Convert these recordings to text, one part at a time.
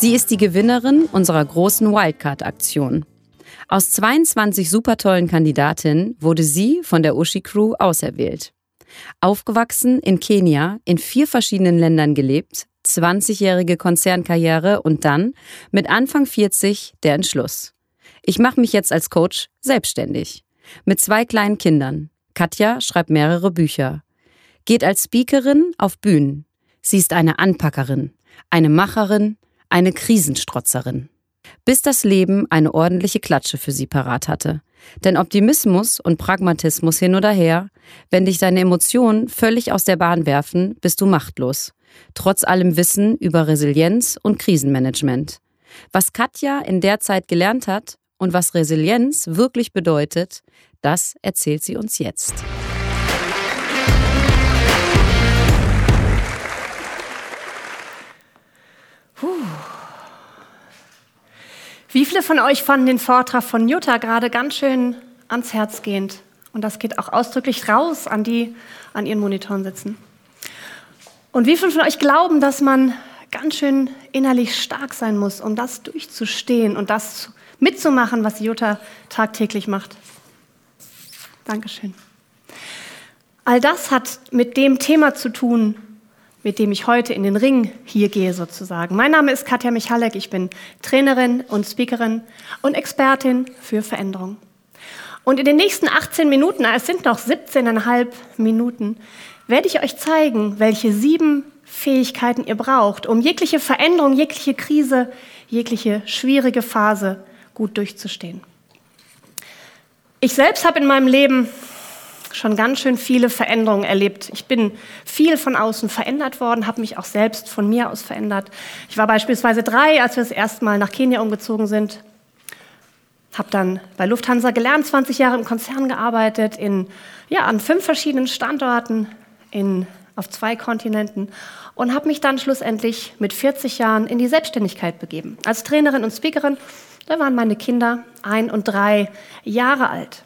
Sie ist die Gewinnerin unserer großen Wildcard-Aktion. Aus 22 supertollen Kandidatinnen wurde sie von der Uschi Crew auserwählt. Aufgewachsen in Kenia, in vier verschiedenen Ländern gelebt, 20-jährige Konzernkarriere und dann mit Anfang 40 der Entschluss. Ich mache mich jetzt als Coach selbstständig. Mit zwei kleinen Kindern. Katja schreibt mehrere Bücher. Geht als Speakerin auf Bühnen. Sie ist eine Anpackerin, eine Macherin, eine Krisenstrotzerin. Bis das Leben eine ordentliche Klatsche für sie parat hatte. Denn Optimismus und Pragmatismus hin oder her, wenn dich deine Emotionen völlig aus der Bahn werfen, bist du machtlos. Trotz allem Wissen über Resilienz und Krisenmanagement. Was Katja in der Zeit gelernt hat und was Resilienz wirklich bedeutet, das erzählt sie uns jetzt. Wie viele von euch fanden den Vortrag von Jutta gerade ganz schön ans Herz gehend? Und das geht auch ausdrücklich raus an die an ihren Monitoren sitzen. Und wie viele von euch glauben, dass man ganz schön innerlich stark sein muss, um das durchzustehen und das mitzumachen, was Jutta tagtäglich macht? Dankeschön. All das hat mit dem Thema zu tun, mit dem ich heute in den Ring hier gehe sozusagen. Mein Name ist Katja Michalek, ich bin Trainerin und Speakerin und Expertin für Veränderung. Und in den nächsten 18 Minuten, es sind noch 17,5 Minuten, werde ich euch zeigen, welche sieben Fähigkeiten ihr braucht, um jegliche Veränderung, jegliche Krise, jegliche schwierige Phase gut durchzustehen. Ich selbst habe in meinem Leben schon ganz schön viele Veränderungen erlebt. Ich bin viel von außen verändert worden, habe mich auch selbst von mir aus verändert. Ich war beispielsweise drei, als wir das erste Mal nach Kenia umgezogen sind. Habe dann bei Lufthansa gelernt, 20 Jahre im Konzern gearbeitet, in, ja, an fünf verschiedenen Standorten in, auf zwei Kontinenten und habe mich dann schlussendlich mit 40 Jahren in die Selbstständigkeit begeben. Als Trainerin und Speakerin, da waren meine Kinder ein und drei Jahre alt.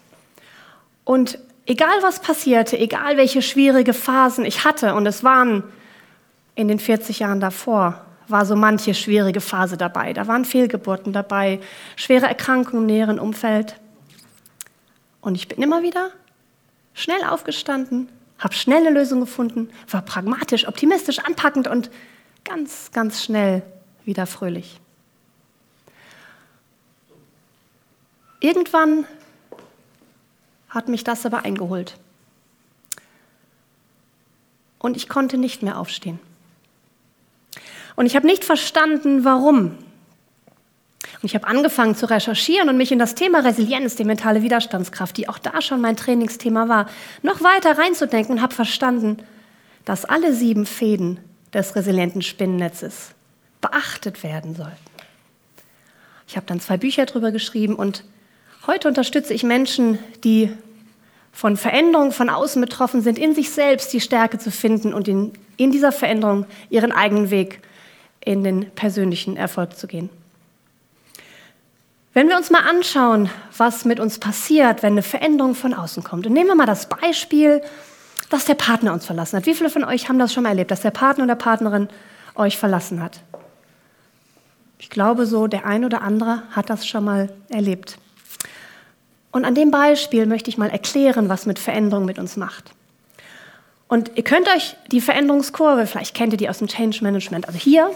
Und egal was passierte, egal welche schwierige Phasen ich hatte, und es waren in den 40 Jahren davor, war so manche schwierige Phase dabei. Da waren Fehlgeburten dabei, schwere Erkrankungen im näheren Umfeld. Und ich bin immer wieder schnell aufgestanden, habe schnelle Lösungen gefunden, war pragmatisch, optimistisch, anpackend und ganz, ganz schnell wieder fröhlich. Irgendwann hat mich das aber eingeholt. Und ich konnte nicht mehr aufstehen. Und ich habe nicht verstanden, warum. Und ich habe angefangen zu recherchieren und mich in das Thema Resilienz, die mentale Widerstandskraft, die auch da schon mein Trainingsthema war, noch weiter reinzudenken und habe verstanden, dass alle sieben Fäden des resilienten Spinnennetzes beachtet werden sollten. Ich habe dann zwei Bücher darüber geschrieben und Heute unterstütze ich Menschen, die von Veränderungen von außen betroffen sind, in sich selbst die Stärke zu finden und in, in dieser Veränderung ihren eigenen Weg in den persönlichen Erfolg zu gehen. Wenn wir uns mal anschauen, was mit uns passiert, wenn eine Veränderung von außen kommt, und nehmen wir mal das Beispiel, dass der Partner uns verlassen hat. Wie viele von euch haben das schon mal erlebt, dass der Partner oder Partnerin euch verlassen hat? Ich glaube so, der ein oder andere hat das schon mal erlebt. Und an dem Beispiel möchte ich mal erklären, was mit Veränderung mit uns macht. Und ihr könnt euch die Veränderungskurve, vielleicht kennt ihr die aus dem Change Management, also hier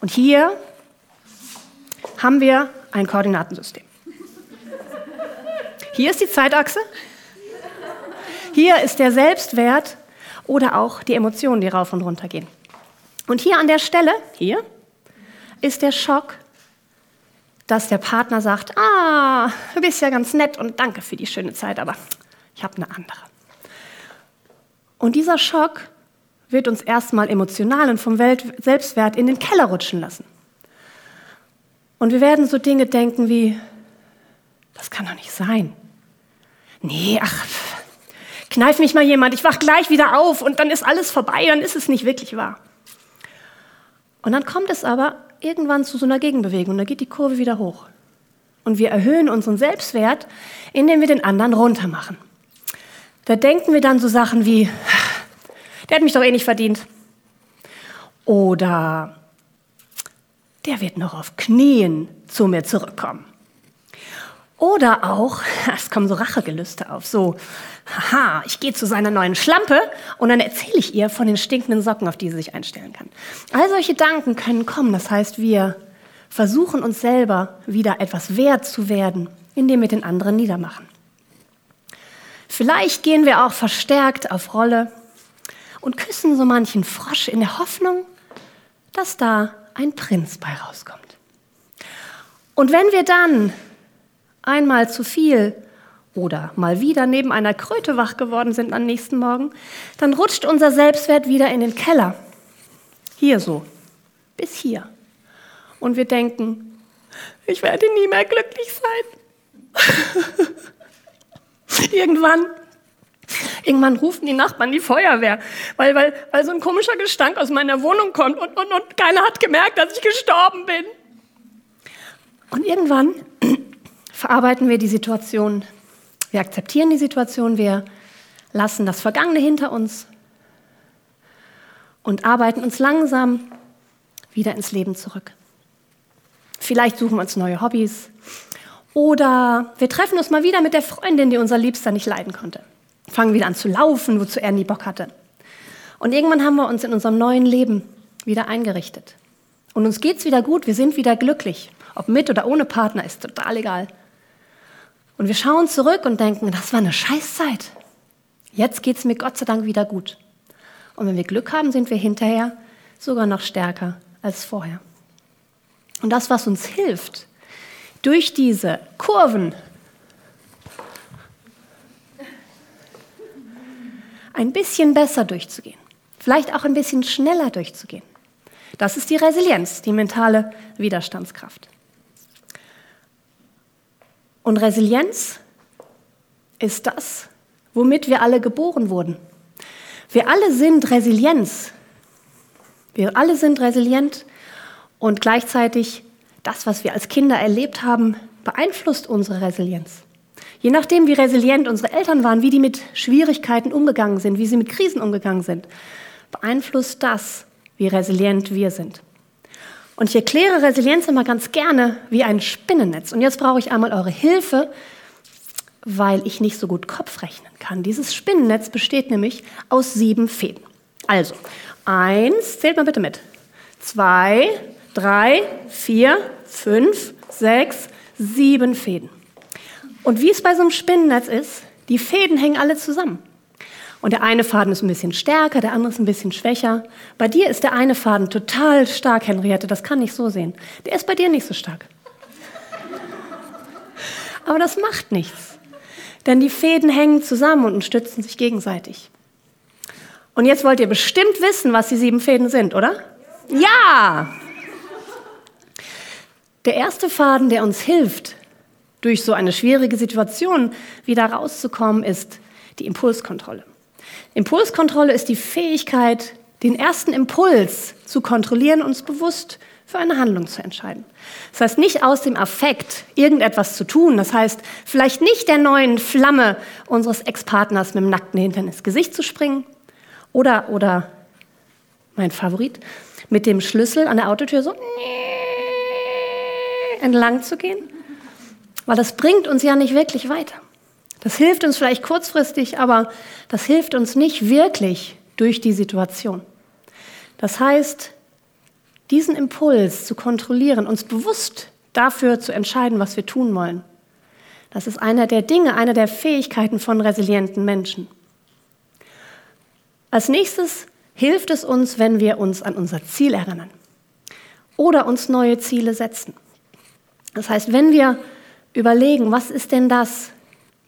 und hier haben wir ein Koordinatensystem. Hier ist die Zeitachse, hier ist der Selbstwert oder auch die Emotionen, die rauf und runter gehen. Und hier an der Stelle, hier, ist der Schock dass der Partner sagt, ah, du bist ja ganz nett und danke für die schöne Zeit, aber ich habe eine andere. Und dieser Schock wird uns erstmal emotional und vom Welt Selbstwert in den Keller rutschen lassen. Und wir werden so Dinge denken wie, das kann doch nicht sein. Nee, ach, kneif mich mal jemand, ich wach gleich wieder auf und dann ist alles vorbei, dann ist es nicht wirklich wahr. Und dann kommt es aber irgendwann zu so einer Gegenbewegung, da geht die Kurve wieder hoch. Und wir erhöhen unseren Selbstwert, indem wir den anderen runter machen. Da denken wir dann so Sachen wie, der hat mich doch eh nicht verdient. Oder der wird noch auf Knien zu mir zurückkommen. Oder auch, es kommen so Rachegelüste auf, so, haha, ich gehe zu seiner neuen Schlampe und dann erzähle ich ihr von den stinkenden Socken, auf die sie sich einstellen kann. All solche Gedanken können kommen, das heißt, wir versuchen uns selber wieder etwas wert zu werden, indem wir den anderen niedermachen. Vielleicht gehen wir auch verstärkt auf Rolle und küssen so manchen Frosch in der Hoffnung, dass da ein Prinz bei rauskommt. Und wenn wir dann einmal zu viel oder mal wieder neben einer Kröte wach geworden sind am nächsten Morgen, dann rutscht unser Selbstwert wieder in den Keller. Hier so, bis hier. Und wir denken, ich werde nie mehr glücklich sein. irgendwann, irgendwann rufen die Nachbarn die Feuerwehr, weil, weil, weil so ein komischer Gestank aus meiner Wohnung kommt und, und, und keiner hat gemerkt, dass ich gestorben bin. Und irgendwann verarbeiten wir die Situation. Wir akzeptieren die Situation, wir lassen das Vergangene hinter uns und arbeiten uns langsam wieder ins Leben zurück. Vielleicht suchen wir uns neue Hobbys oder wir treffen uns mal wieder mit der Freundin, die unser Liebster nicht leiden konnte. Fangen wieder an zu laufen, wozu er nie Bock hatte. Und irgendwann haben wir uns in unserem neuen Leben wieder eingerichtet. Und uns geht's wieder gut, wir sind wieder glücklich. Ob mit oder ohne Partner ist total egal. Und wir schauen zurück und denken, das war eine Scheißzeit. Jetzt geht es mir Gott sei Dank wieder gut. Und wenn wir Glück haben, sind wir hinterher sogar noch stärker als vorher. Und das, was uns hilft, durch diese Kurven ein bisschen besser durchzugehen, vielleicht auch ein bisschen schneller durchzugehen. Das ist die Resilienz, die mentale Widerstandskraft. Und Resilienz ist das, womit wir alle geboren wurden. Wir alle sind Resilienz. Wir alle sind resilient und gleichzeitig das, was wir als Kinder erlebt haben, beeinflusst unsere Resilienz. Je nachdem, wie resilient unsere Eltern waren, wie die mit Schwierigkeiten umgegangen sind, wie sie mit Krisen umgegangen sind, beeinflusst das, wie resilient wir sind. Und ich erkläre Resilienz immer ganz gerne wie ein Spinnennetz. Und jetzt brauche ich einmal eure Hilfe, weil ich nicht so gut Kopf rechnen kann. Dieses Spinnennetz besteht nämlich aus sieben Fäden. Also, eins, zählt mal bitte mit. Zwei, drei, vier, fünf, sechs, sieben Fäden. Und wie es bei so einem Spinnennetz ist, die Fäden hängen alle zusammen. Und der eine Faden ist ein bisschen stärker, der andere ist ein bisschen schwächer. Bei dir ist der eine Faden total stark, Henriette, das kann ich so sehen. Der ist bei dir nicht so stark. Aber das macht nichts. Denn die Fäden hängen zusammen und stützen sich gegenseitig. Und jetzt wollt ihr bestimmt wissen, was die sieben Fäden sind, oder? Ja! Der erste Faden, der uns hilft, durch so eine schwierige Situation wieder rauszukommen, ist die Impulskontrolle. Impulskontrolle ist die Fähigkeit, den ersten Impuls zu kontrollieren und uns bewusst für eine Handlung zu entscheiden. Das heißt, nicht aus dem Affekt irgendetwas zu tun. Das heißt, vielleicht nicht der neuen Flamme unseres Ex-Partners mit dem nackten Hintern ins Gesicht zu springen. Oder, oder, mein Favorit, mit dem Schlüssel an der Autotür so entlang zu gehen. Weil das bringt uns ja nicht wirklich weiter. Das hilft uns vielleicht kurzfristig, aber das hilft uns nicht wirklich durch die Situation. Das heißt, diesen Impuls zu kontrollieren, uns bewusst dafür zu entscheiden, was wir tun wollen, das ist einer der Dinge, einer der Fähigkeiten von resilienten Menschen. Als nächstes hilft es uns, wenn wir uns an unser Ziel erinnern oder uns neue Ziele setzen. Das heißt, wenn wir überlegen, was ist denn das,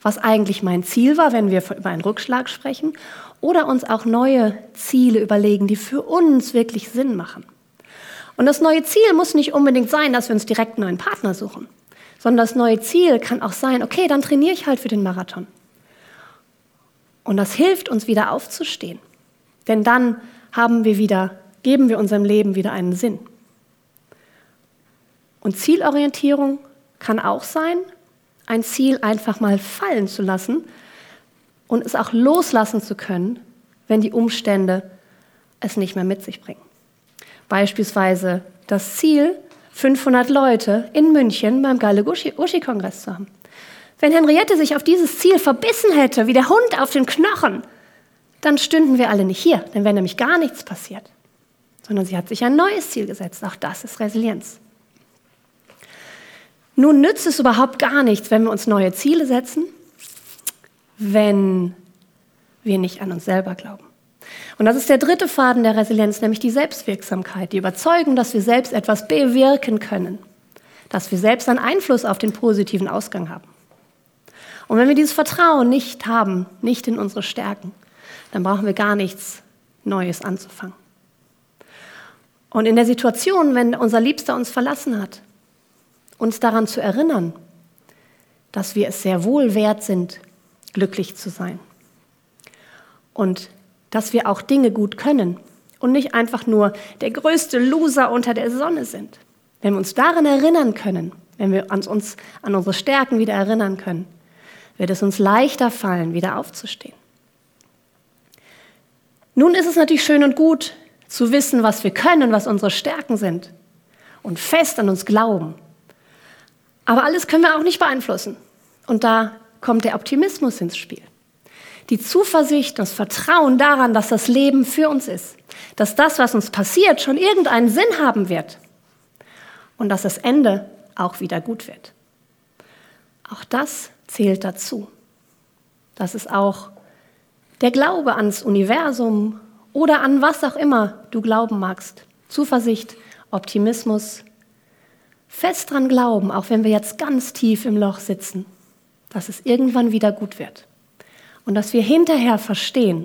was eigentlich mein Ziel war, wenn wir über einen Rückschlag sprechen, oder uns auch neue Ziele überlegen, die für uns wirklich Sinn machen. Und das neue Ziel muss nicht unbedingt sein, dass wir uns direkt einen neuen Partner suchen, sondern das neue Ziel kann auch sein, okay, dann trainiere ich halt für den Marathon. Und das hilft uns wieder aufzustehen. Denn dann haben wir wieder, geben wir unserem Leben wieder einen Sinn. Und Zielorientierung kann auch sein, ein Ziel einfach mal fallen zu lassen und es auch loslassen zu können, wenn die Umstände es nicht mehr mit sich bringen. Beispielsweise das Ziel, 500 Leute in München beim Galle Uschi-Kongress zu haben. Wenn Henriette sich auf dieses Ziel verbissen hätte, wie der Hund auf den Knochen, dann stünden wir alle nicht hier, dann wäre nämlich gar nichts passiert. Sondern sie hat sich ein neues Ziel gesetzt. Auch das ist Resilienz. Nun nützt es überhaupt gar nichts, wenn wir uns neue Ziele setzen, wenn wir nicht an uns selber glauben. Und das ist der dritte Faden der Resilienz, nämlich die Selbstwirksamkeit, die Überzeugung, dass wir selbst etwas bewirken können, dass wir selbst einen Einfluss auf den positiven Ausgang haben. Und wenn wir dieses Vertrauen nicht haben, nicht in unsere Stärken, dann brauchen wir gar nichts Neues anzufangen. Und in der Situation, wenn unser Liebster uns verlassen hat, uns daran zu erinnern, dass wir es sehr wohl wert sind, glücklich zu sein. Und dass wir auch Dinge gut können und nicht einfach nur der größte Loser unter der Sonne sind. Wenn wir uns daran erinnern können, wenn wir uns an unsere Stärken wieder erinnern können, wird es uns leichter fallen, wieder aufzustehen. Nun ist es natürlich schön und gut zu wissen, was wir können, was unsere Stärken sind und fest an uns glauben. Aber alles können wir auch nicht beeinflussen. Und da kommt der Optimismus ins Spiel. Die Zuversicht, das Vertrauen daran, dass das Leben für uns ist, dass das, was uns passiert, schon irgendeinen Sinn haben wird und dass das Ende auch wieder gut wird. Auch das zählt dazu. Das ist auch der Glaube ans Universum oder an was auch immer du glauben magst. Zuversicht, Optimismus, fest dran glauben, auch wenn wir jetzt ganz tief im Loch sitzen, dass es irgendwann wieder gut wird. Und dass wir hinterher verstehen,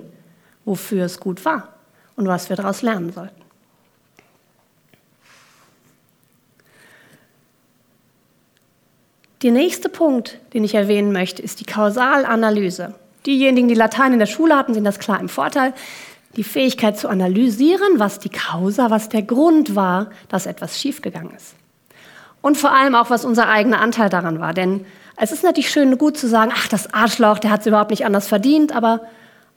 wofür es gut war und was wir daraus lernen sollten. Der nächste Punkt, den ich erwähnen möchte, ist die Kausalanalyse. Diejenigen, die Latein in der Schule hatten, sind das klar im Vorteil. Die Fähigkeit zu analysieren, was die Causa, was der Grund war, dass etwas schiefgegangen ist. Und vor allem auch, was unser eigener Anteil daran war. Denn es ist natürlich schön und gut zu sagen, ach, das Arschloch, der hat es überhaupt nicht anders verdient, aber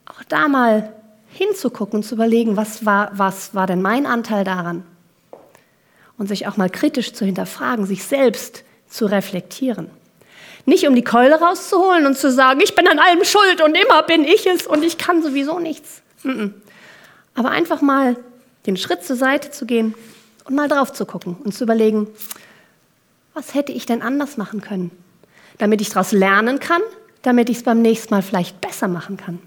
auch da mal hinzugucken und zu überlegen, was war, was war denn mein Anteil daran? Und sich auch mal kritisch zu hinterfragen, sich selbst zu reflektieren. Nicht um die Keule rauszuholen und zu sagen, ich bin an allem schuld und immer bin ich es und ich kann sowieso nichts. Aber einfach mal den Schritt zur Seite zu gehen und mal drauf zu gucken und zu überlegen, was hätte ich denn anders machen können, damit ich daraus lernen kann, damit ich es beim nächsten Mal vielleicht besser machen kann.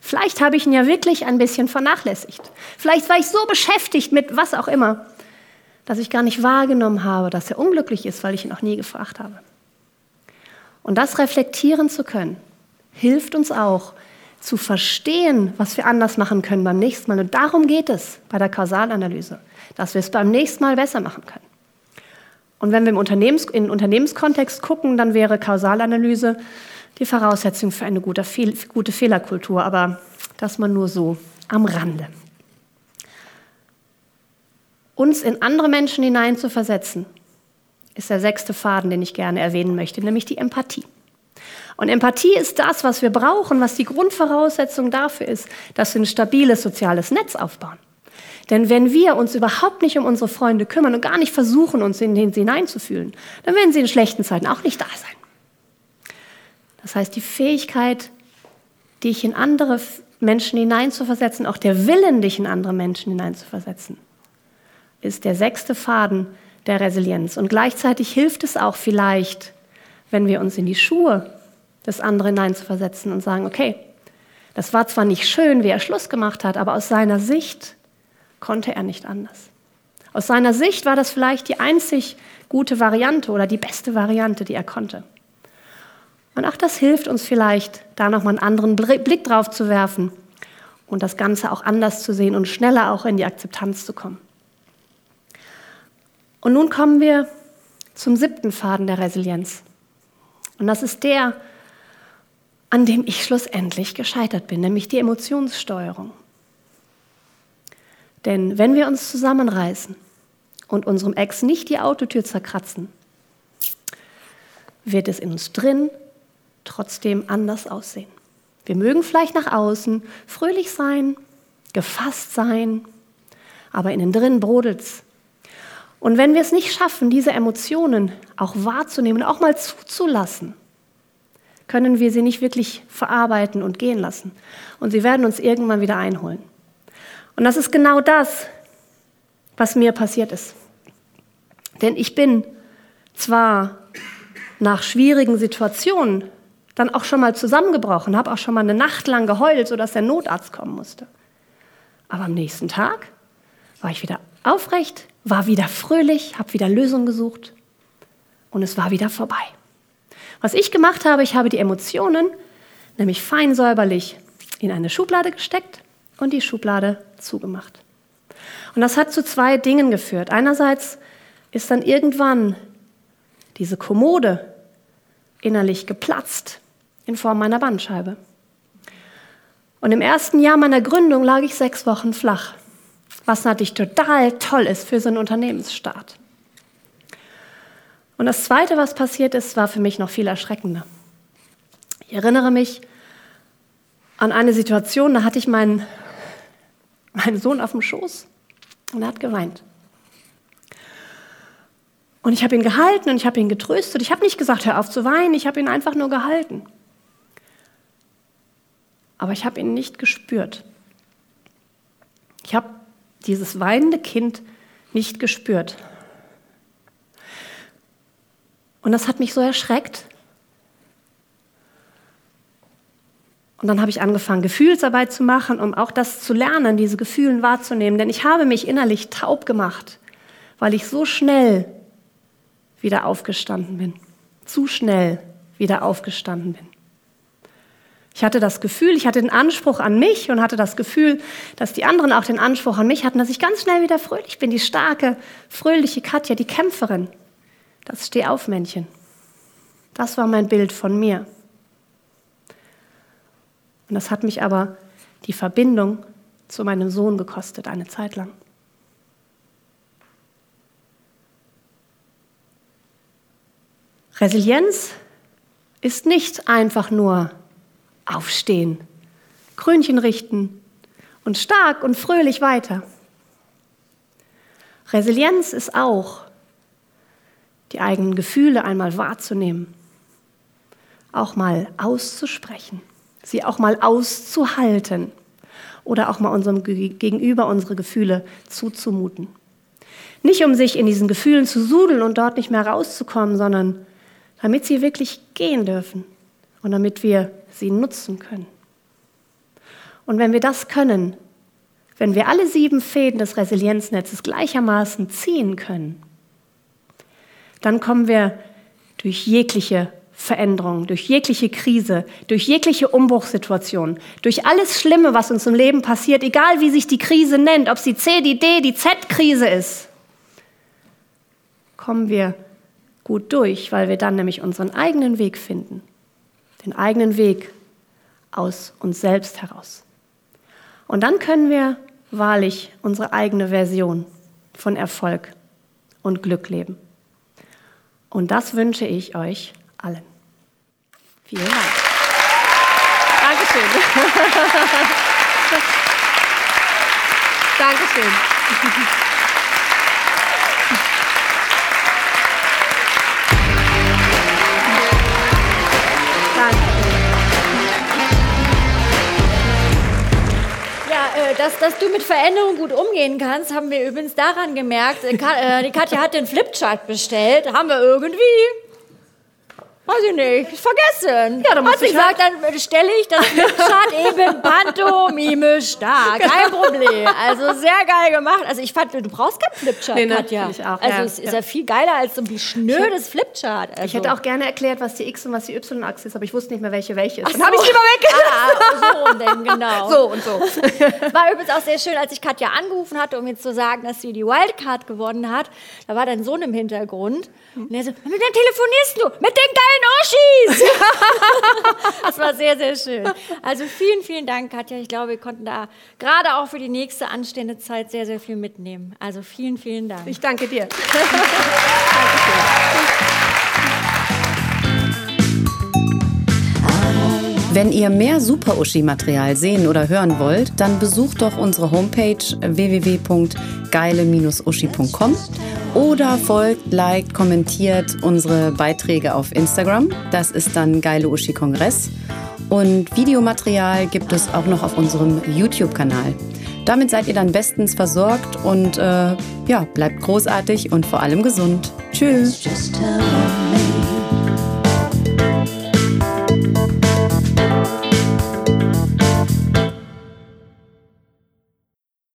Vielleicht habe ich ihn ja wirklich ein bisschen vernachlässigt. Vielleicht war ich so beschäftigt mit was auch immer, dass ich gar nicht wahrgenommen habe, dass er unglücklich ist, weil ich ihn auch nie gefragt habe. Und das reflektieren zu können, hilft uns auch zu verstehen, was wir anders machen können beim nächsten Mal. Und darum geht es bei der Kausalanalyse, dass wir es beim nächsten Mal besser machen können. Und wenn wir im Unternehmens, in Unternehmenskontext gucken, dann wäre Kausalanalyse die Voraussetzung für eine gute, gute Fehlerkultur, aber das mal nur so am Rande uns in andere Menschen hineinzuversetzen, ist der sechste Faden, den ich gerne erwähnen möchte, nämlich die Empathie. Und Empathie ist das, was wir brauchen, was die Grundvoraussetzung dafür ist, dass wir ein stabiles soziales Netz aufbauen. Denn wenn wir uns überhaupt nicht um unsere Freunde kümmern und gar nicht versuchen, uns in sie hineinzufühlen, dann werden sie in schlechten Zeiten auch nicht da sein. Das heißt, die Fähigkeit, dich in andere Menschen hineinzuversetzen, auch der Willen, dich in andere Menschen hineinzuversetzen, ist der sechste Faden der Resilienz. Und gleichzeitig hilft es auch vielleicht, wenn wir uns in die Schuhe des anderen hineinzuversetzen und sagen, okay, das war zwar nicht schön, wie er Schluss gemacht hat, aber aus seiner Sicht konnte er nicht anders. Aus seiner Sicht war das vielleicht die einzig gute Variante oder die beste Variante, die er konnte. Und auch das hilft uns vielleicht, da nochmal einen anderen Blick drauf zu werfen und das Ganze auch anders zu sehen und schneller auch in die Akzeptanz zu kommen. Und nun kommen wir zum siebten Faden der Resilienz. Und das ist der, an dem ich schlussendlich gescheitert bin, nämlich die Emotionssteuerung. Denn wenn wir uns zusammenreißen und unserem Ex nicht die Autotür zerkratzen, wird es in uns drin trotzdem anders aussehen. Wir mögen vielleicht nach außen fröhlich sein, gefasst sein, aber innen drin brodelt's. Und wenn wir es nicht schaffen, diese Emotionen auch wahrzunehmen, auch mal zuzulassen, können wir sie nicht wirklich verarbeiten und gehen lassen. Und sie werden uns irgendwann wieder einholen. Und das ist genau das, was mir passiert ist. Denn ich bin zwar nach schwierigen Situationen dann auch schon mal zusammengebrochen, habe auch schon mal eine Nacht lang geheult, sodass der Notarzt kommen musste. Aber am nächsten Tag war ich wieder aufrecht, war wieder fröhlich, habe wieder Lösungen gesucht und es war wieder vorbei. Was ich gemacht habe, ich habe die Emotionen nämlich fein säuberlich in eine Schublade gesteckt und die Schublade zugemacht. Und das hat zu zwei Dingen geführt. Einerseits ist dann irgendwann diese Kommode innerlich geplatzt in Form meiner Bandscheibe. Und im ersten Jahr meiner Gründung lag ich sechs Wochen flach, was natürlich total toll ist für so einen Unternehmensstart. Und das Zweite, was passiert ist, war für mich noch viel erschreckender. Ich erinnere mich an eine Situation, da hatte ich meinen, meinen Sohn auf dem Schoß und er hat geweint. Und ich habe ihn gehalten und ich habe ihn getröstet. Ich habe nicht gesagt, hör auf zu weinen, ich habe ihn einfach nur gehalten. Aber ich habe ihn nicht gespürt. Ich habe dieses weinende Kind nicht gespürt. Und das hat mich so erschreckt. Und dann habe ich angefangen, Gefühlsarbeit zu machen, um auch das zu lernen, diese Gefühle wahrzunehmen. Denn ich habe mich innerlich taub gemacht, weil ich so schnell wieder aufgestanden bin. Zu schnell wieder aufgestanden bin. Ich hatte das Gefühl, ich hatte den Anspruch an mich und hatte das Gefühl, dass die anderen auch den Anspruch an mich hatten, dass ich ganz schnell wieder fröhlich bin. Die starke, fröhliche Katja, die Kämpferin. Das Stehaufmännchen. Das war mein Bild von mir. Und das hat mich aber die Verbindung zu meinem Sohn gekostet, eine Zeit lang. Resilienz ist nicht einfach nur aufstehen, Krönchen richten und stark und fröhlich weiter. Resilienz ist auch, die eigenen Gefühle einmal wahrzunehmen, auch mal auszusprechen, sie auch mal auszuhalten oder auch mal unserem Gegenüber unsere Gefühle zuzumuten. Nicht um sich in diesen Gefühlen zu sudeln und dort nicht mehr rauszukommen, sondern damit sie wirklich gehen dürfen und damit wir sie nutzen können. Und wenn wir das können, wenn wir alle sieben Fäden des Resilienznetzes gleichermaßen ziehen können, dann kommen wir durch jegliche Veränderung, durch jegliche Krise, durch jegliche Umbruchssituation, durch alles Schlimme, was uns im Leben passiert, egal wie sich die Krise nennt, ob sie C, die D, die Z-Krise ist, kommen wir gut durch, weil wir dann nämlich unseren eigenen Weg finden. Den eigenen Weg aus uns selbst heraus. Und dann können wir wahrlich unsere eigene Version von Erfolg und Glück leben. Und das wünsche ich euch allen. Vielen Dank. Dankeschön. Dankeschön. dass, dass du mit Veränderungen gut umgehen kannst, haben wir übrigens daran gemerkt. Äh, die Katja hat den Flipchart bestellt, haben wir irgendwie Weiß ich nicht, vergessen. Ja, dann muss also ich ich sag, dann stelle ich das Flipchart eben pantomimisch dar. Kein Problem. Also sehr geil gemacht. Also ich fand, du brauchst kein Flipchart, Nee, ne, Katja. ich auch, Also ja, es ist ja. viel geiler als so ein schnödes Flipchart. Also. Ich hätte auch gerne erklärt, was die X- und was die Y-Achse ist, aber ich wusste nicht mehr, welche welche ist. Ach Dann habe ich so. lieber weggelassen. Ah, so rum denn, genau. So und so. War übrigens auch sehr schön, als ich Katja angerufen hatte, um mir zu sagen, dass sie die Wildcard gewonnen hat. Da war dein Sohn im Hintergrund. Und er so, mit wem telefonierst du? Mit den geilen Oschis! das war sehr, sehr schön. Also vielen, vielen Dank, Katja. Ich glaube, wir konnten da gerade auch für die nächste anstehende Zeit sehr, sehr viel mitnehmen. Also vielen, vielen Dank. Ich danke dir. Wenn ihr mehr Super-Uschi-Material sehen oder hören wollt, dann besucht doch unsere Homepage www.geile-uschi.com oder folgt, liked, kommentiert unsere Beiträge auf Instagram. Das ist dann Geile Uschi Kongress. Und Videomaterial gibt es auch noch auf unserem YouTube-Kanal. Damit seid ihr dann bestens versorgt und äh, ja, bleibt großartig und vor allem gesund. Tschüss.